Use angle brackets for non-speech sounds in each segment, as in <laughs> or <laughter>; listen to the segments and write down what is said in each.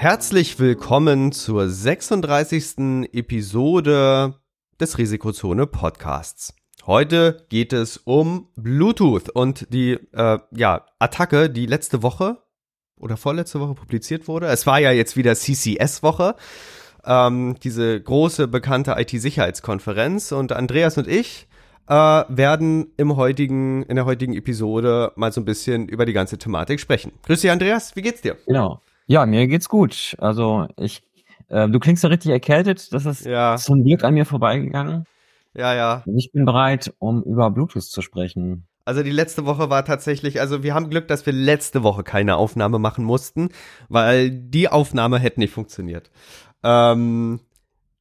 Herzlich willkommen zur 36. Episode des Risikozone Podcasts. Heute geht es um Bluetooth und die äh, ja, Attacke, die letzte Woche oder vorletzte Woche publiziert wurde. Es war ja jetzt wieder CCS-Woche, ähm, diese große bekannte IT-Sicherheitskonferenz und Andreas und ich äh, werden im heutigen, in der heutigen Episode mal so ein bisschen über die ganze Thematik sprechen. Grüß dich, Andreas, wie geht's dir? Genau. Ja, mir geht's gut. Also ich, äh, du klingst ja richtig erkältet. Das ist ja. zum Glück an mir vorbeigegangen. Ja, ja. Ich bin bereit, um über Bluetooth zu sprechen. Also die letzte Woche war tatsächlich, also wir haben Glück, dass wir letzte Woche keine Aufnahme machen mussten, weil die Aufnahme hätte nicht funktioniert. Ähm,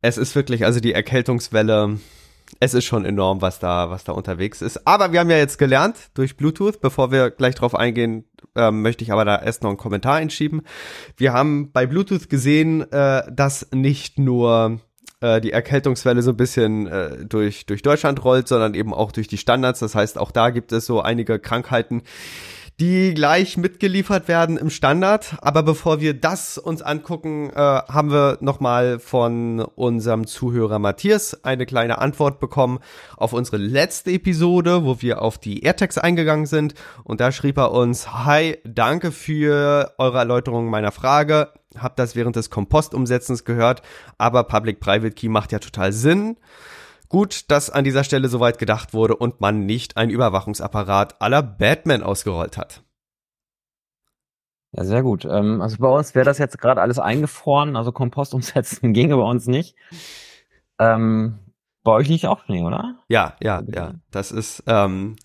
es ist wirklich, also die Erkältungswelle, es ist schon enorm, was da, was da unterwegs ist. Aber wir haben ja jetzt gelernt durch Bluetooth, bevor wir gleich drauf eingehen, ähm, möchte ich aber da erst noch einen Kommentar einschieben. Wir haben bei Bluetooth gesehen, äh, dass nicht nur äh, die Erkältungswelle so ein bisschen äh, durch, durch Deutschland rollt, sondern eben auch durch die Standards. Das heißt, auch da gibt es so einige Krankheiten, die gleich mitgeliefert werden im Standard. Aber bevor wir das uns angucken, äh, haben wir nochmal von unserem Zuhörer Matthias eine kleine Antwort bekommen auf unsere letzte Episode, wo wir auf die AirTags eingegangen sind. Und da schrieb er uns, Hi, danke für eure Erläuterung meiner Frage. Hab das während des Kompostumsetzens gehört, aber Public-Private Key macht ja total Sinn. Gut, dass an dieser Stelle soweit gedacht wurde und man nicht ein Überwachungsapparat aller Batman ausgerollt hat. Ja, sehr gut. Ähm, also bei uns wäre das jetzt gerade alles eingefroren, also Kompost <laughs> umsetzen ginge bei uns nicht. Ähm, bei euch liegt auch Schnee, oder? Ja, ja, ja. Das ist, ähm,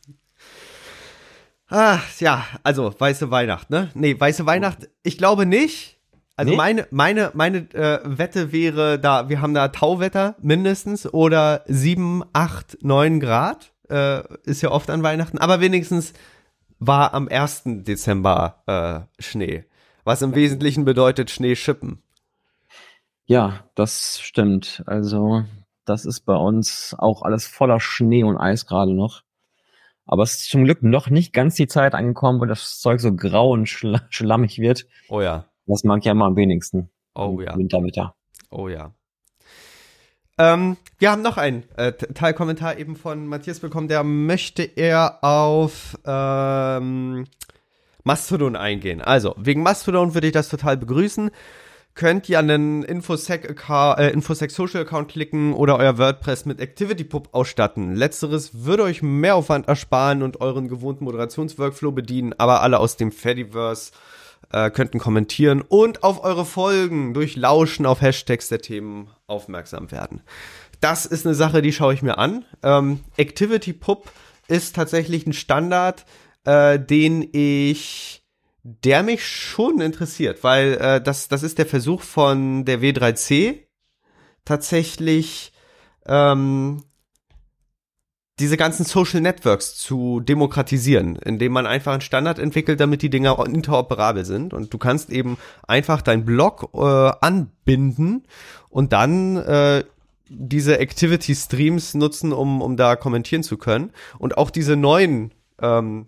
ah, ja, also weiße Weihnacht, ne? Nee, weiße Weihnacht, ich glaube nicht. Also nee? meine, meine, meine äh, Wette wäre da, wir haben da Tauwetter mindestens oder sieben, acht, neun Grad. Äh, ist ja oft an Weihnachten, aber wenigstens war am 1. Dezember äh, Schnee. Was im Wesentlichen bedeutet Schnee schippen. Ja, das stimmt. Also, das ist bei uns auch alles voller Schnee und Eis gerade noch. Aber es ist zum Glück noch nicht ganz die Zeit angekommen, wo das Zeug so grau und schlammig wird. Oh ja. Das mag ja immer am wenigsten. Oh ja. Winterwetter. Oh ja. Ähm, wir haben noch einen äh, Teilkommentar eben von Matthias bekommen, der möchte er auf ähm, Mastodon eingehen. Also, wegen Mastodon würde ich das total begrüßen. Könnt ihr an den Infosec, äh, Infosec Social Account klicken oder euer WordPress mit ActivityPub ausstatten. Letzteres würde euch mehr Aufwand ersparen und euren gewohnten Moderationsworkflow bedienen, aber alle aus dem Fediverse äh, könnten kommentieren und auf eure Folgen durch Lauschen auf Hashtags der Themen aufmerksam werden. Das ist eine Sache, die schaue ich mir an. Ähm, ActivityPub ist tatsächlich ein Standard, äh, den ich, der mich schon interessiert, weil äh, das, das ist der Versuch von der W3C tatsächlich ähm, diese ganzen Social Networks zu demokratisieren, indem man einfach einen Standard entwickelt, damit die Dinger interoperabel sind. Und du kannst eben einfach deinen Blog äh, anbinden und dann äh, diese Activity Streams nutzen, um, um da kommentieren zu können. Und auch diese neuen ähm,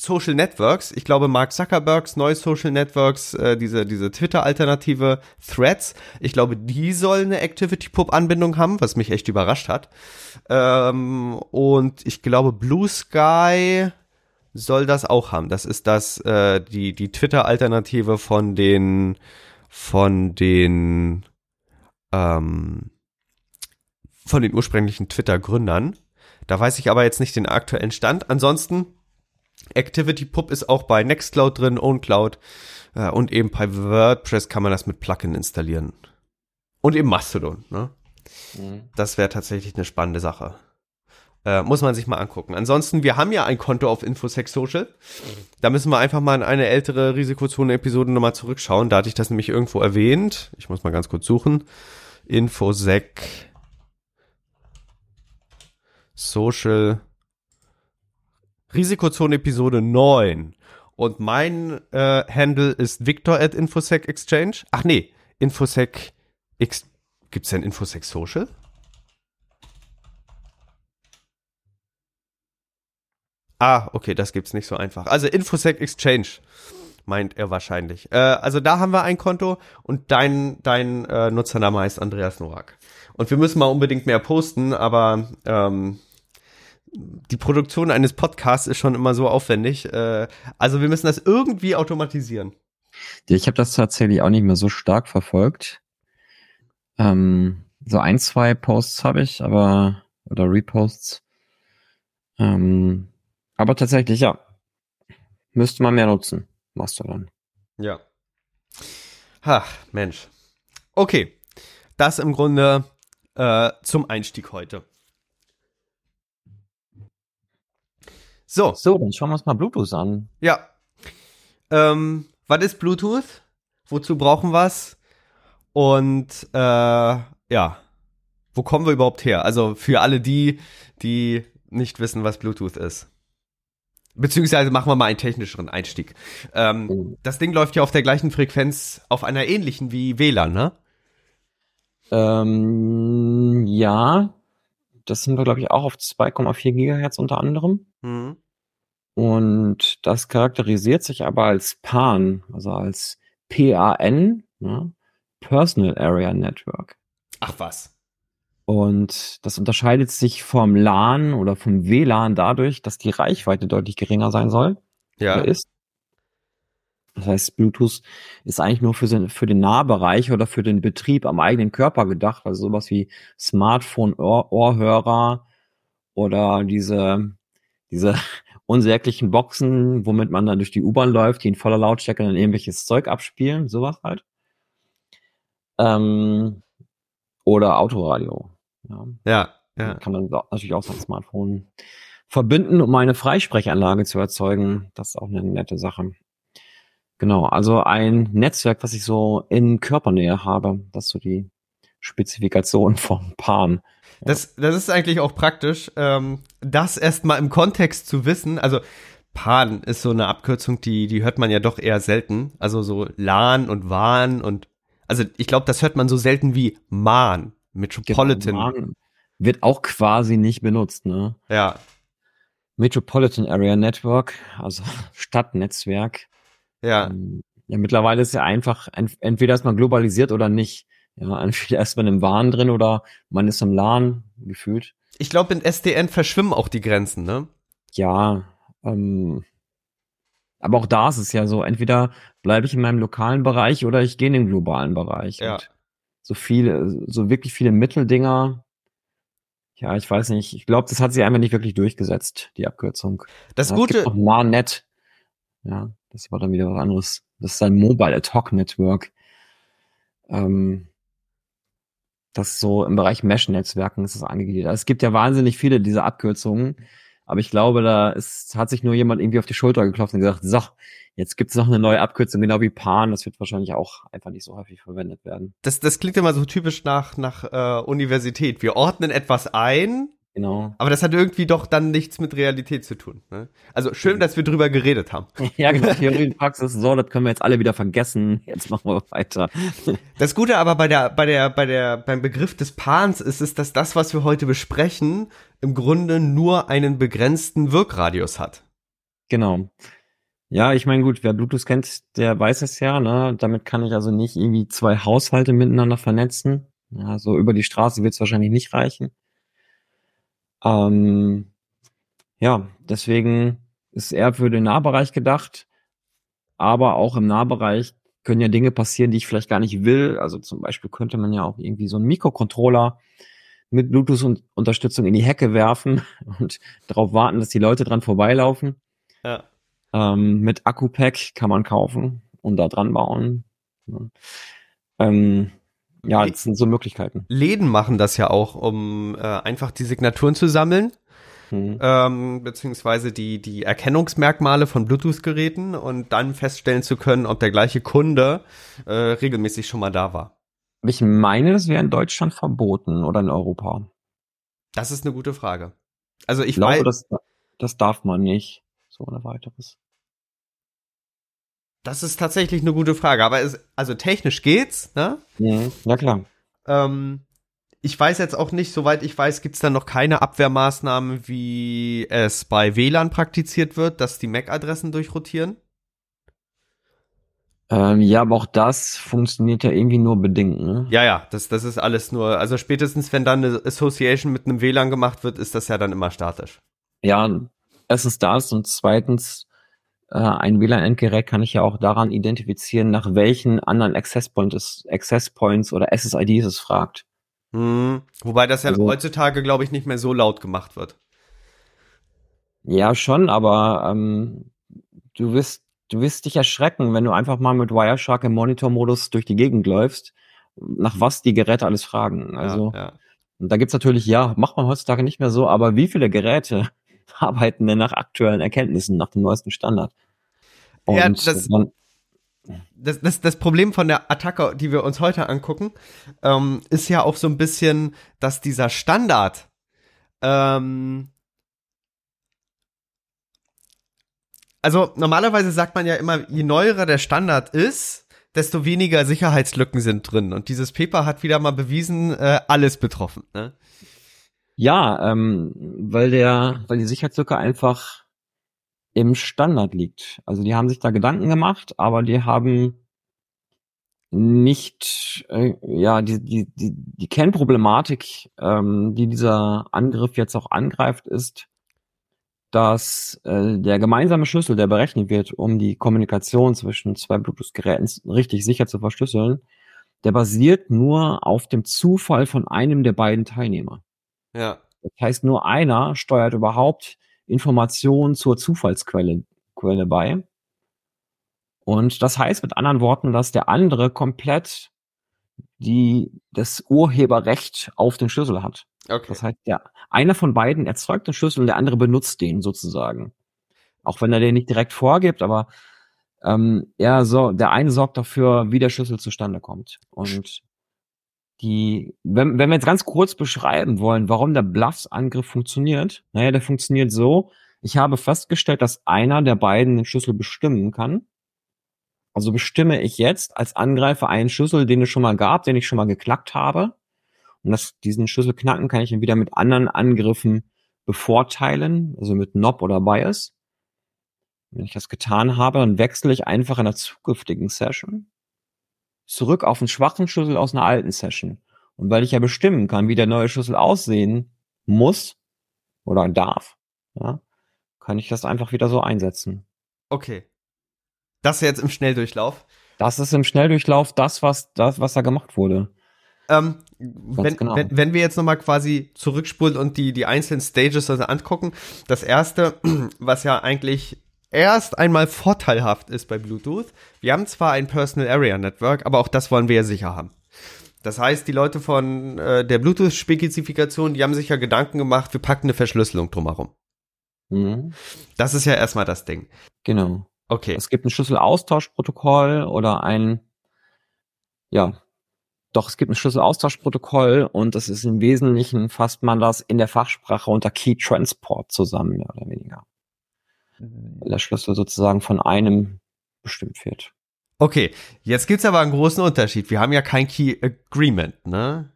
Social Networks. Ich glaube, Mark Zuckerbergs neue Social Networks, äh, diese, diese Twitter-Alternative Threads, ich glaube, die sollen eine ActivityPub-Anbindung haben, was mich echt überrascht hat. Ähm, und ich glaube, Blue Sky soll das auch haben. Das ist das, äh, die, die Twitter-Alternative von den, von den ähm, von den ursprünglichen Twitter-Gründern. Da weiß ich aber jetzt nicht den aktuellen Stand. Ansonsten, ActivityPub ist auch bei Nextcloud drin, OwnCloud äh, und eben bei WordPress kann man das mit Plugin installieren. Und eben Mastodon, ne? Mhm. Das wäre tatsächlich eine spannende Sache. Äh, muss man sich mal angucken. Ansonsten, wir haben ja ein Konto auf Infosec Social. Da müssen wir einfach mal in eine ältere Risikozone-Episode nochmal zurückschauen. Da hatte ich das nämlich irgendwo erwähnt. Ich muss mal ganz kurz suchen. Infosec Social Risikozone Episode 9. Und mein äh, Handle ist Victor at Infosec Exchange. Ach nee, Infosec X. Gibt's denn Infosec Social? Ah, okay, das gibt's nicht so einfach. Also Infosec Exchange meint er wahrscheinlich. Äh, also da haben wir ein Konto und dein, dein äh, Nutzername heißt Andreas Norak. Und wir müssen mal unbedingt mehr posten, aber ähm, die Produktion eines Podcasts ist schon immer so aufwendig. Äh, also wir müssen das irgendwie automatisieren. Ich habe das tatsächlich auch nicht mehr so stark verfolgt. Ähm, so ein, zwei Posts habe ich, aber oder Reposts. Ähm, aber tatsächlich, ja. Müsste man mehr nutzen, Mastodon. Ja. Ha, Mensch. Okay. Das im Grunde äh, zum Einstieg heute. So. So, dann schauen wir uns mal Bluetooth an. Ja. Ähm, was ist Bluetooth? Wozu brauchen wir es? Und äh, ja, wo kommen wir überhaupt her? Also für alle die, die nicht wissen, was Bluetooth ist. Beziehungsweise machen wir mal einen technischeren Einstieg. Ähm, oh. Das Ding läuft ja auf der gleichen Frequenz, auf einer ähnlichen wie WLAN, ne? Ähm, ja, das sind wir, glaube ich, auch auf 2,4 Gigahertz unter anderem. Mhm. Und das charakterisiert sich aber als PAN, also als PAN, ne? Personal Area Network. Ach was. Und das unterscheidet sich vom LAN oder vom WLAN dadurch, dass die Reichweite deutlich geringer sein soll. Ja. Ist. Das heißt, Bluetooth ist eigentlich nur für, den, für den Nahbereich oder für den Betrieb am eigenen Körper gedacht. Also sowas wie Smartphone, Ohr, Ohrhörer oder diese, diese <laughs> unsäglichen Boxen, womit man dann durch die U-Bahn läuft, die in voller Lautstärke dann irgendwelches Zeug abspielen, sowas halt. Ähm, oder Autoradio. Ja. ja, ja. Kann man natürlich auch sein Smartphone verbinden, um eine Freisprechanlage zu erzeugen. Das ist auch eine nette Sache. Genau, also ein Netzwerk, was ich so in Körpernähe habe. Das ist so die Spezifikation vom PAN. Ja. Das, das ist eigentlich auch praktisch, ähm, das erstmal im Kontext zu wissen. Also PAN ist so eine Abkürzung, die, die hört man ja doch eher selten. Also so LAN und WAN und also ich glaube, das hört man so selten wie MAN. Metropolitan. Genau, wird auch quasi nicht benutzt, ne? Ja. Metropolitan Area Network, also <laughs> Stadtnetzwerk. Ja. Ähm, ja, mittlerweile ist ja einfach, entweder ist man globalisiert oder nicht. Ja, entweder ist man im WAN drin oder man ist im LAN gefühlt. Ich glaube, in SDN verschwimmen auch die Grenzen, ne? Ja, ähm, aber auch da ist es ja so, entweder bleibe ich in meinem lokalen Bereich oder ich gehe in den globalen Bereich. Ja. Und so viele, so wirklich viele Mitteldinger. Ja, ich weiß nicht. Ich glaube, das hat sie einfach nicht wirklich durchgesetzt, die Abkürzung. Das ja, Gute. Es gibt noch Marnet. Ja, das war dann wieder was anderes. Das ist ein Mobile Ad Hoc Network. Ähm, das so im Bereich Mesh-Netzwerken ist das angegliedert. Also es gibt ja wahnsinnig viele dieser Abkürzungen. Aber ich glaube, da ist, hat sich nur jemand irgendwie auf die Schulter geklopft und gesagt, so, jetzt gibt es noch eine neue Abkürzung, genau wie PAN. Das wird wahrscheinlich auch einfach nicht so häufig verwendet werden. Das, das klingt immer so typisch nach, nach äh, Universität. Wir ordnen etwas ein, Genau. Aber das hat irgendwie doch dann nichts mit Realität zu tun. Ne? Also schön, dass wir drüber geredet haben. <laughs> Ja, genau. <laughs> Theorie und Praxis, so, das können wir jetzt alle wieder vergessen. Jetzt machen wir weiter. <laughs> Das Gute aber bei der, bei der, bei der, beim Begriff des Pans ist es, dass das, was wir heute besprechen, im Grunde nur einen begrenzten Wirkradius hat. Genau. Ja, ich meine, gut, wer Bluetooth kennt, der weiß es ja, ne? Damit kann ich also nicht irgendwie zwei Haushalte miteinander vernetzen. Ja, so über die Straße wird es wahrscheinlich nicht reichen. Ähm, ja, deswegen ist er für den Nahbereich gedacht, aber auch im Nahbereich können ja Dinge passieren, die ich vielleicht gar nicht will. Also zum Beispiel könnte man ja auch irgendwie so einen Mikrocontroller mit Bluetooth-Unterstützung in die Hecke werfen <laughs> und darauf warten, dass die Leute dran vorbeilaufen. Ja. Ähm, mit Akku-Pack kann man kaufen und da dran bauen. Ähm, ja, das sind so Möglichkeiten. Läden machen das ja auch, um äh, einfach die Signaturen zu sammeln. Mhm. Ähm, beziehungsweise die, die Erkennungsmerkmale von Bluetooth-Geräten und dann feststellen zu können, ob der gleiche Kunde äh, regelmäßig schon mal da war. Ich meine, das wäre in Deutschland verboten oder in Europa. Das ist eine gute Frage. Also ich, ich glaube, das, das darf man nicht, so ohne weiteres. Das ist tatsächlich eine gute Frage, aber es, also technisch geht's, ne? Mhm, ja, klar. Ähm, ich weiß jetzt auch nicht, soweit ich weiß, gibt's da noch keine Abwehrmaßnahmen, wie es bei WLAN praktiziert wird, dass die MAC-Adressen durchrotieren. Ähm, ja, aber auch das funktioniert ja irgendwie nur bedingt, ne? Ja, ja, das, das ist alles nur, also spätestens wenn dann eine Association mit einem WLAN gemacht wird, ist das ja dann immer statisch. Ja, erstens das und zweitens, ein WLAN-Endgerät kann ich ja auch daran identifizieren, nach welchen anderen Access Points, Access Points oder SSIDs es fragt. Hm, wobei das ja also, heutzutage, glaube ich, nicht mehr so laut gemacht wird. Ja, schon, aber ähm, du wirst, du wirst dich erschrecken, wenn du einfach mal mit Wireshark im Monitor-Modus durch die Gegend läufst, nach was die Geräte alles fragen. Also, ja, ja. Da gibt's natürlich, ja, macht man heutzutage nicht mehr so, aber wie viele Geräte arbeiten denn nach aktuellen Erkenntnissen, nach dem neuesten Standard? Und ja, das, dann, das, das, das Problem von der Attacke, die wir uns heute angucken, ähm, ist ja auch so ein bisschen, dass dieser Standard ähm, also normalerweise sagt man ja immer, je neuerer der Standard ist, desto weniger Sicherheitslücken sind drin. Und dieses Paper hat wieder mal bewiesen, äh, alles betroffen. Ne? Ja, ähm, weil der, weil die Sicherheitslücke einfach im Standard liegt. Also die haben sich da Gedanken gemacht, aber die haben nicht, äh, ja, die, die, die, die Kernproblematik, ähm, die dieser Angriff jetzt auch angreift, ist, dass äh, der gemeinsame Schlüssel, der berechnet wird, um die Kommunikation zwischen zwei Bluetooth-Geräten richtig sicher zu verschlüsseln, der basiert nur auf dem Zufall von einem der beiden Teilnehmer. Ja. Das heißt, nur einer steuert überhaupt Informationen zur Zufallsquelle Quelle bei. Und das heißt mit anderen Worten, dass der andere komplett die, das Urheberrecht auf den Schlüssel hat. Okay. Das heißt, der, einer von beiden erzeugt den Schlüssel und der andere benutzt den sozusagen. Auch wenn er den nicht direkt vorgibt, aber ähm, er so, der eine sorgt dafür, wie der Schlüssel zustande kommt. Und die, wenn, wenn wir jetzt ganz kurz beschreiben wollen, warum der Bluffs-Angriff funktioniert, naja, der funktioniert so, ich habe festgestellt, dass einer der beiden den Schlüssel bestimmen kann. Also bestimme ich jetzt als Angreifer einen Schlüssel, den es schon mal gab, den ich schon mal geknackt habe. Und das, diesen Schlüssel knacken kann ich dann wieder mit anderen Angriffen bevorteilen, also mit Knob oder Bias. Wenn ich das getan habe, dann wechsle ich einfach in der zukünftigen Session zurück auf einen schwachen Schlüssel aus einer alten Session. Und weil ich ja bestimmen kann, wie der neue Schlüssel aussehen muss oder darf, ja, kann ich das einfach wieder so einsetzen. Okay. Das jetzt im Schnelldurchlauf. Das ist im Schnelldurchlauf das, was, das, was da gemacht wurde. Ähm, wenn, genau. wenn, wenn wir jetzt nochmal quasi zurückspulen und die, die einzelnen Stages also angucken, das erste, <clears throat> was ja eigentlich erst einmal vorteilhaft ist bei Bluetooth. Wir haben zwar ein Personal Area Network, aber auch das wollen wir ja sicher haben. Das heißt, die Leute von äh, der Bluetooth-Spezifikation, die haben sich ja Gedanken gemacht, wir packen eine Verschlüsselung drumherum. Mhm. Das ist ja erstmal das Ding. Genau. Okay. Es gibt ein Schlüsselaustauschprotokoll oder ein, ja, doch, es gibt ein Schlüsselaustauschprotokoll und das ist im Wesentlichen fasst man das in der Fachsprache unter Key Transport zusammen, mehr oder weniger der Schlüssel sozusagen von einem bestimmt wird. Okay, jetzt gibt's aber einen großen Unterschied. Wir haben ja kein Key Agreement, ne?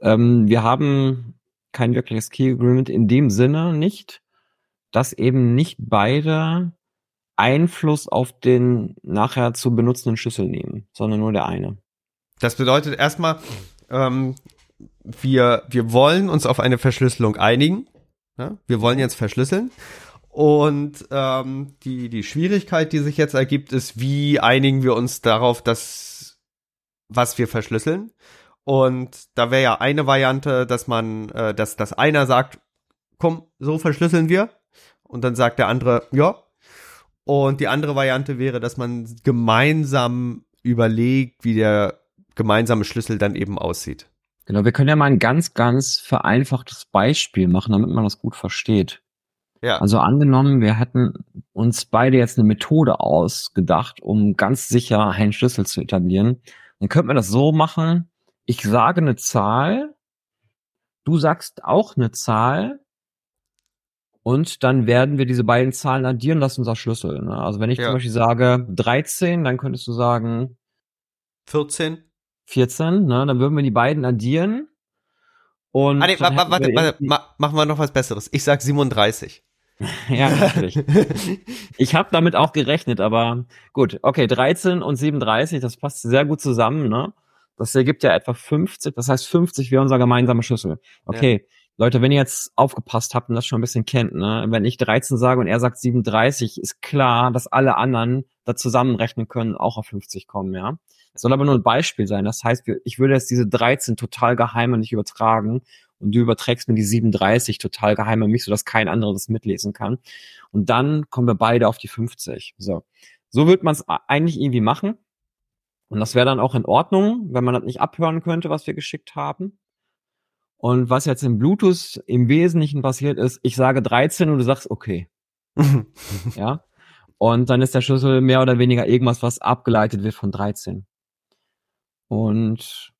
Ähm, wir haben kein wirkliches Key Agreement in dem Sinne nicht, dass eben nicht beide Einfluss auf den nachher zu benutzenden Schlüssel nehmen, sondern nur der eine. Das bedeutet erstmal, ähm, wir, wir wollen uns auf eine Verschlüsselung einigen. Ja? Wir wollen jetzt verschlüsseln. Und ähm, die, die Schwierigkeit, die sich jetzt ergibt, ist, wie einigen wir uns darauf, dass was wir verschlüsseln. Und da wäre ja eine Variante, dass man, äh, dass, dass einer sagt, komm, so verschlüsseln wir. Und dann sagt der andere, ja. Und die andere Variante wäre, dass man gemeinsam überlegt, wie der gemeinsame Schlüssel dann eben aussieht. Genau, wir können ja mal ein ganz, ganz vereinfachtes Beispiel machen, damit man das gut versteht. Ja. Also angenommen, wir hätten uns beide jetzt eine Methode ausgedacht, um ganz sicher einen Schlüssel zu etablieren. Dann könnte man das so machen, ich sage eine Zahl, du sagst auch eine Zahl und dann werden wir diese beiden Zahlen addieren, das ist unser Schlüssel. Ne? Also wenn ich ja. zum Beispiel sage 13, dann könntest du sagen 14. 14, ne? Dann würden wir die beiden addieren. Und ah, nee, warte, warte, warte, machen wir noch was Besseres. Ich sag 37. <laughs> ja, natürlich. <laughs> ich habe damit auch gerechnet, aber gut, okay, 13 und 37, das passt sehr gut zusammen, ne? Das ergibt ja etwa 50, das heißt 50 wäre unser gemeinsamer Schlüssel. Okay, ja. Leute, wenn ihr jetzt aufgepasst habt und das schon ein bisschen kennt, ne, wenn ich 13 sage und er sagt 37, ist klar, dass alle anderen da zusammenrechnen können, auch auf 50 kommen, ja. Soll aber nur ein Beispiel sein. Das heißt, ich würde jetzt diese 13 total geheim an dich übertragen und du überträgst mir die 37 total geheim an mich, sodass kein anderer das mitlesen kann. Und dann kommen wir beide auf die 50. So, so wird man es eigentlich irgendwie machen. Und das wäre dann auch in Ordnung, wenn man das nicht abhören könnte, was wir geschickt haben. Und was jetzt im Bluetooth im Wesentlichen passiert ist, ich sage 13 und du sagst okay. <laughs> ja. Und dann ist der Schlüssel mehr oder weniger irgendwas, was abgeleitet wird von 13. Und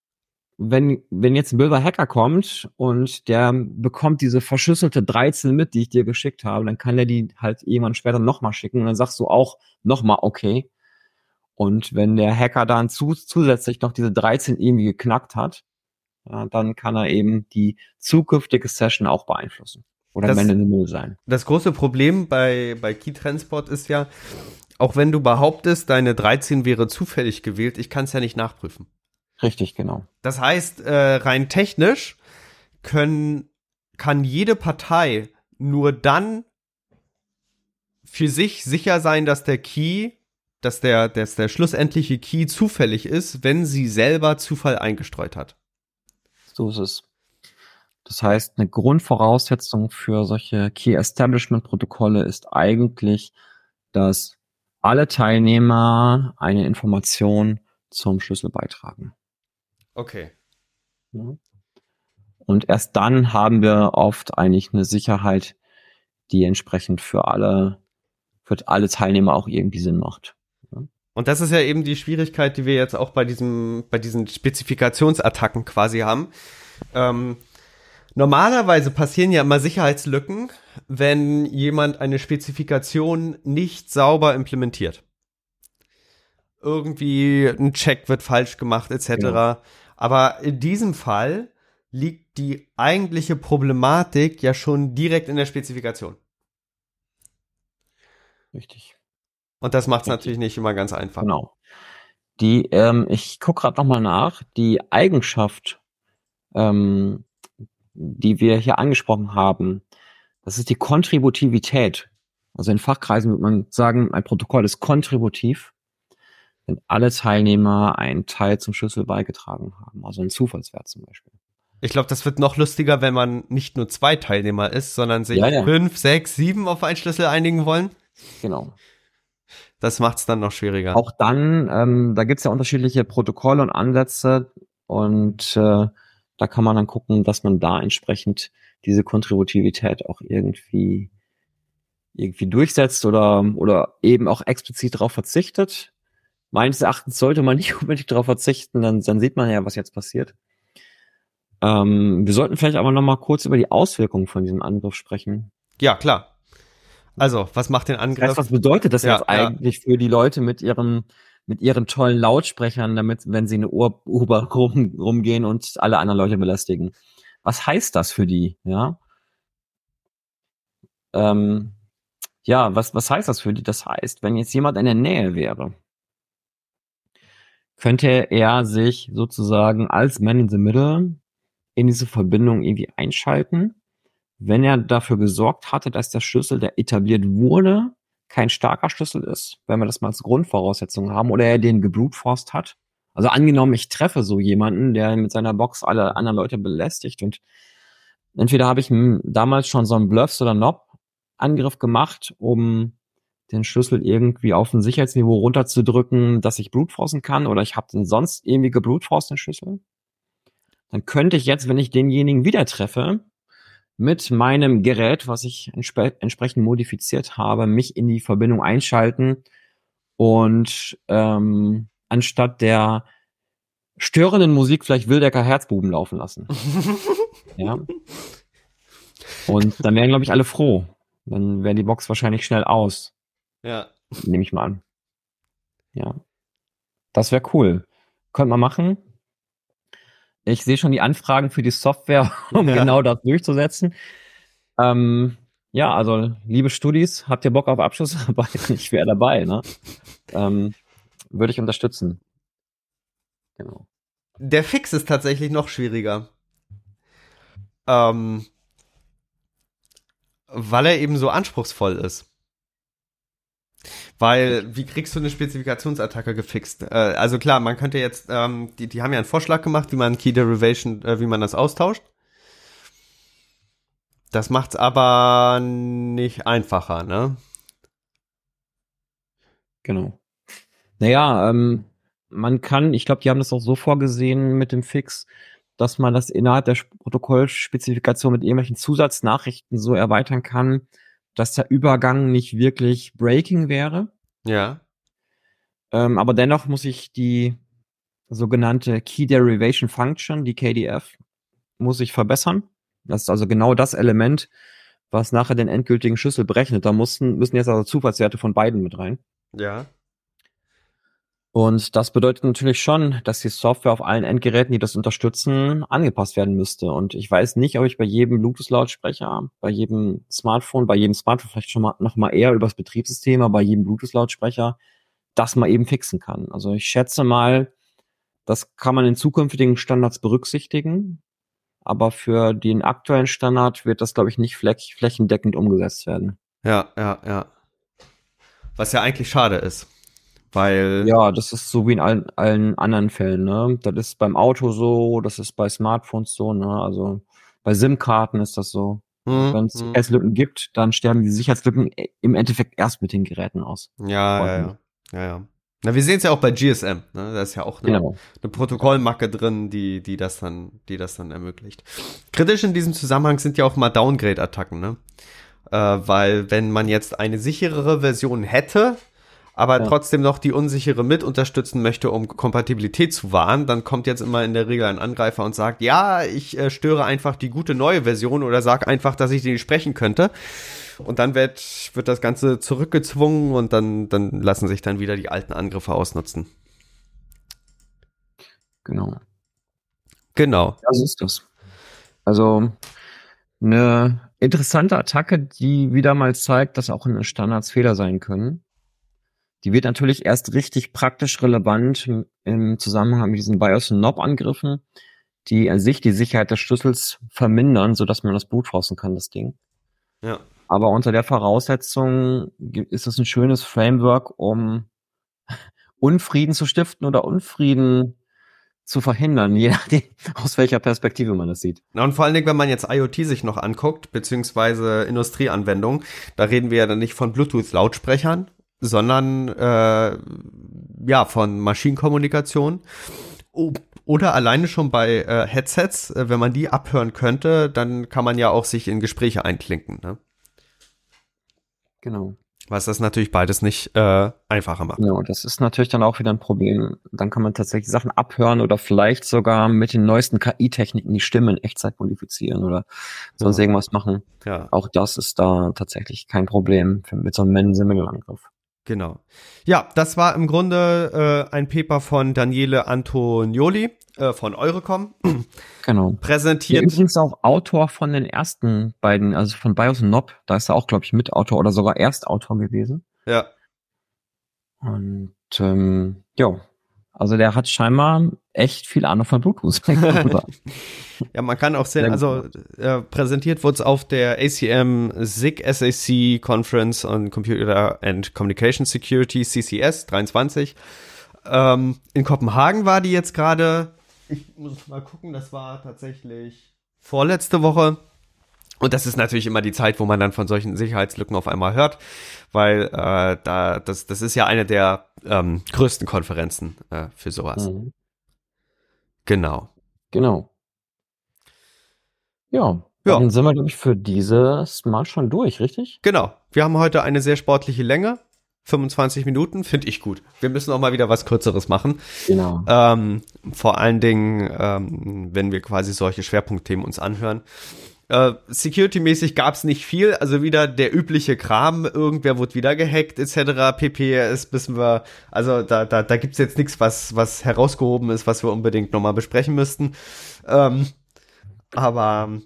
wenn, wenn jetzt ein böser Hacker kommt und der bekommt diese verschlüsselte 13 mit, die ich dir geschickt habe, dann kann der die halt irgendwann später nochmal schicken und dann sagst du auch nochmal okay. Und wenn der Hacker dann zu, zusätzlich noch diese 13 irgendwie geknackt hat, ja, dann kann er eben die zukünftige Session auch beeinflussen oder das, am Ende Null sein. Das große Problem bei, bei Key Transport ist ja, auch wenn du behauptest, deine 13 wäre zufällig gewählt, ich kann es ja nicht nachprüfen. Richtig, genau. Das heißt, äh, rein technisch können, kann jede Partei nur dann für sich sicher sein, dass der Key, dass der, dass der schlussendliche Key zufällig ist, wenn sie selber Zufall eingestreut hat. So ist es. Das heißt, eine Grundvoraussetzung für solche Key Establishment Protokolle ist eigentlich, dass alle Teilnehmer eine Information zum Schlüssel beitragen. Okay. Und erst dann haben wir oft eigentlich eine Sicherheit, die entsprechend für alle, für alle Teilnehmer auch irgendwie Sinn macht. Und das ist ja eben die Schwierigkeit, die wir jetzt auch bei diesem, bei diesen Spezifikationsattacken quasi haben. Ähm, normalerweise passieren ja immer Sicherheitslücken, wenn jemand eine Spezifikation nicht sauber implementiert. Irgendwie ein Check wird falsch gemacht, etc. Genau. Aber in diesem Fall liegt die eigentliche Problematik ja schon direkt in der Spezifikation. Richtig. Und das macht es natürlich nicht immer ganz einfach. Genau. Die, ähm, ich gucke gerade nochmal nach, die Eigenschaft, ähm, die wir hier angesprochen haben, das ist die Kontributivität. Also in Fachkreisen würde man sagen, ein Protokoll ist kontributiv wenn alle Teilnehmer einen Teil zum Schlüssel beigetragen haben, also einen Zufallswert zum Beispiel. Ich glaube, das wird noch lustiger, wenn man nicht nur zwei Teilnehmer ist, sondern sich ja, ja. fünf, sechs, sieben auf einen Schlüssel einigen wollen. Genau. Das macht es dann noch schwieriger. Auch dann, ähm, da gibt es ja unterschiedliche Protokolle und Ansätze und äh, da kann man dann gucken, dass man da entsprechend diese Kontributivität auch irgendwie irgendwie durchsetzt oder oder eben auch explizit darauf verzichtet meines Erachtens sollte man nicht <laughs> unbedingt darauf verzichten, dann, dann sieht man ja, was jetzt passiert. Ähm, wir sollten vielleicht aber noch mal kurz über die Auswirkungen von diesem Angriff sprechen. Ja, klar. Also, was macht den Angriff? Heißt, was bedeutet das ja, jetzt eigentlich ja. für die Leute mit ihren mit ihren tollen Lautsprechern, damit, wenn sie eine Uhr, Uber <laughs> rum, rumgehen und alle anderen Leute belästigen? Was heißt das für die? Ja. Ähm, ja, was, was heißt das für die? Das heißt, wenn jetzt jemand in der Nähe wäre, könnte er sich sozusagen als Man in the Middle in diese Verbindung irgendwie einschalten, wenn er dafür gesorgt hatte, dass der Schlüssel, der etabliert wurde, kein starker Schlüssel ist, wenn wir das mal als Grundvoraussetzung haben, oder er den geblutforst hat. Also angenommen, ich treffe so jemanden, der mit seiner Box alle anderen Leute belästigt und entweder habe ich damals schon so einen Bluffs oder Knob-Angriff gemacht, um den Schlüssel irgendwie auf ein Sicherheitsniveau runterzudrücken, dass ich blutforsten kann, oder ich habe den sonst irgendwie geblutforst, den Schlüssel. Dann könnte ich jetzt, wenn ich denjenigen wieder treffe, mit meinem Gerät, was ich entspre entsprechend modifiziert habe, mich in die Verbindung einschalten und ähm, anstatt der störenden Musik vielleicht Wildecker Herzbuben laufen lassen. <laughs> ja. Und dann wären, glaube ich, alle froh. Dann wäre die Box wahrscheinlich schnell aus. Ja. Nehme ich mal an. Ja. Das wäre cool. Könnte man machen. Ich sehe schon die Anfragen für die Software, <laughs> um ja. genau das durchzusetzen. Ähm, ja, also liebe Studis, habt ihr Bock auf Abschlussarbeit? <laughs> Ich wäre dabei, ne? Ähm, würde ich unterstützen. Genau. Der Fix ist tatsächlich noch schwieriger. Ähm, weil er eben so anspruchsvoll ist. Weil, wie kriegst du eine Spezifikationsattacke gefixt? Äh, also klar, man könnte jetzt, ähm, die, die haben ja einen Vorschlag gemacht, wie man Key Derivation, äh, wie man das austauscht. Das macht's aber nicht einfacher, ne? Genau. Naja, ähm, man kann, ich glaube, die haben das auch so vorgesehen mit dem Fix, dass man das innerhalb der Protokollspezifikation mit irgendwelchen Zusatznachrichten so erweitern kann, dass der Übergang nicht wirklich breaking wäre. Ja. Ähm, aber dennoch muss ich die sogenannte Key Derivation Function, die KDF, muss ich verbessern. Das ist also genau das Element, was nachher den endgültigen Schlüssel berechnet. Da mussten, müssen jetzt also Zufallswerte von beiden mit rein. Ja. Und das bedeutet natürlich schon, dass die Software auf allen Endgeräten, die das unterstützen, angepasst werden müsste. Und ich weiß nicht, ob ich bei jedem Bluetooth-Lautsprecher, bei jedem Smartphone, bei jedem Smartphone vielleicht schon mal noch mal eher übers Betriebssystem, aber bei jedem Bluetooth-Lautsprecher das mal eben fixen kann. Also ich schätze mal, das kann man in zukünftigen Standards berücksichtigen. Aber für den aktuellen Standard wird das, glaube ich, nicht fläch flächendeckend umgesetzt werden. Ja, ja, ja. Was ja eigentlich schade ist. Weil. Ja, das ist so wie in allen, allen anderen Fällen, ne? Das ist beim Auto so, das ist bei Smartphones so, ne? Also bei SIM-Karten ist das so. Hm, Wenn es hm. Sicherheitslücken gibt, dann sterben die Sicherheitslücken im Endeffekt erst mit den Geräten aus. Ja, ja, ja, ja, ja. Na, wir sehen es ja auch bei GSM, ne? Da ist ja auch eine, genau. eine Protokollmacke drin, die, die das dann, die das dann ermöglicht. Kritisch in diesem Zusammenhang sind ja auch mal Downgrade-Attacken, ne? Äh, weil wenn man jetzt eine sicherere Version hätte, aber ja. trotzdem noch die unsichere mit unterstützen möchte, um Kompatibilität zu wahren, dann kommt jetzt immer in der Regel ein Angreifer und sagt, ja, ich äh, störe einfach die gute neue Version oder sag einfach, dass ich die nicht sprechen könnte. Und dann wird, wird das Ganze zurückgezwungen und dann, dann lassen sich dann wieder die alten Angriffe ausnutzen. Genau. Genau. Ja, so ist das. Also eine interessante Attacke, die wieder mal zeigt, dass auch in den Standards Fehler sein können. Die wird natürlich erst richtig praktisch relevant im Zusammenhang mit diesen BIOS- und NOP-Angriffen, die an sich die Sicherheit des Schlüssels vermindern, sodass man das brutforcen kann, das Ding. Ja. Aber unter der Voraussetzung ist es ein schönes Framework, um <laughs> Unfrieden zu stiften oder Unfrieden zu verhindern, je nachdem, <laughs> aus welcher Perspektive man das sieht. Na und vor allen Dingen, wenn man jetzt IoT sich noch anguckt, beziehungsweise Industrieanwendungen, da reden wir ja dann nicht von Bluetooth-Lautsprechern, sondern äh, ja von Maschinenkommunikation. Oder alleine schon bei äh, Headsets, äh, wenn man die abhören könnte, dann kann man ja auch sich in Gespräche einklinken. Ne? Genau. Was das natürlich beides nicht äh, einfacher macht. Genau, das ist natürlich dann auch wieder ein Problem. Dann kann man tatsächlich Sachen abhören oder vielleicht sogar mit den neuesten KI-Techniken die Stimmen in Echtzeit modifizieren oder sonst ja. irgendwas machen. Ja. Auch das ist da tatsächlich kein Problem für, mit so einem Man-Simile-Angriff. Genau. Ja, das war im Grunde äh, ein Paper von Daniele Antonioli äh, von Eurecom. <clears throat> Genau. Präsentiert. Der übrigens auch Autor von den ersten beiden, also von BIOS und NOP. Da ist er auch, glaube ich, Mitautor oder sogar Erstautor gewesen. Ja. Und ähm, ja, Also der hat scheinbar echt viel Ahnung von Bluetooth. <laughs> <laughs> ja, man kann auch sehen, also äh, präsentiert wurde es auf der ACM SIG SAC Conference on Computer and Communication Security, CCS 23. Ähm, in Kopenhagen war die jetzt gerade, ich muss mal gucken, das war tatsächlich vorletzte Woche. Und das ist natürlich immer die Zeit, wo man dann von solchen Sicherheitslücken auf einmal hört, weil äh, da das das ist ja eine der ähm, größten Konferenzen äh, für sowas. Mhm. Genau. Genau. Ja, ja. Dann sind wir, glaube ich, für dieses Mal schon durch, richtig? Genau. Wir haben heute eine sehr sportliche Länge. 25 Minuten, finde ich gut. Wir müssen auch mal wieder was Kürzeres machen. Genau. Ähm, vor allen Dingen, ähm, wenn wir quasi solche Schwerpunktthemen uns anhören. Äh, Security-mäßig gab's nicht viel, also wieder der übliche Kram, irgendwer wurde wieder gehackt, etc. pp. Es wissen wir, also da, da, da gibt's jetzt nichts, was, was herausgehoben ist, was wir unbedingt nochmal besprechen müssten. Ähm, aber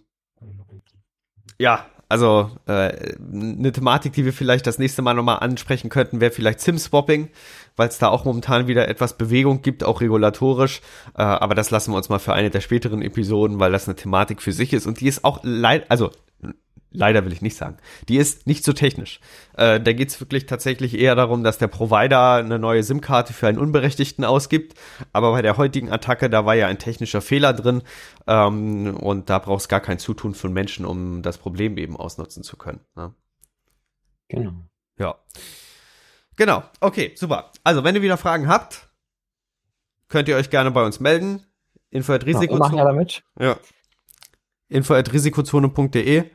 ja, also äh, eine Thematik, die wir vielleicht das nächste Mal nochmal ansprechen könnten, wäre vielleicht SIM-Swapping, weil es da auch momentan wieder etwas Bewegung gibt, auch regulatorisch. Äh, aber das lassen wir uns mal für eine der späteren Episoden, weil das eine Thematik für sich ist und die ist auch leid, also leider will ich nicht sagen. Die ist nicht so technisch. Äh, da geht's wirklich tatsächlich eher darum, dass der Provider eine neue SIM-Karte für einen Unberechtigten ausgibt. Aber bei der heutigen Attacke, da war ja ein technischer Fehler drin. Ähm, und da brauchst gar kein Zutun von Menschen, um das Problem eben ausnutzen zu können. Ne? Genau. Ja. Genau. Okay, super. Also, wenn ihr wieder Fragen habt, könnt ihr euch gerne bei uns melden. Info at Risikozone. Ja. Ja. Info at risikozone.de.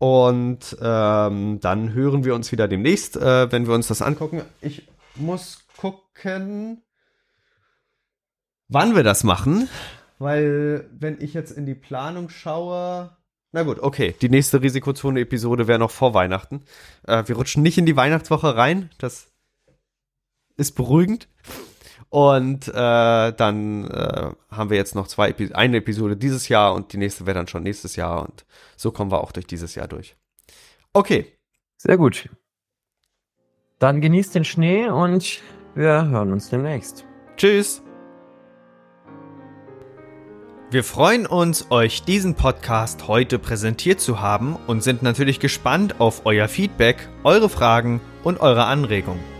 Und ähm, dann hören wir uns wieder demnächst, äh, wenn wir uns das angucken. Ich muss gucken, wann wir das machen, weil wenn ich jetzt in die Planung schaue, na gut, okay, die nächste Risikozone-Episode wäre noch vor Weihnachten. Äh, wir rutschen nicht in die Weihnachtswoche rein, das ist beruhigend. Und äh, dann äh, haben wir jetzt noch zwei Epi eine Episode dieses Jahr und die nächste wäre dann schon nächstes Jahr und so kommen wir auch durch dieses Jahr durch. Okay. Sehr gut. Dann genießt den Schnee und wir hören uns demnächst. Tschüss. Wir freuen uns, euch diesen Podcast heute präsentiert zu haben und sind natürlich gespannt auf euer Feedback, eure Fragen und eure Anregungen.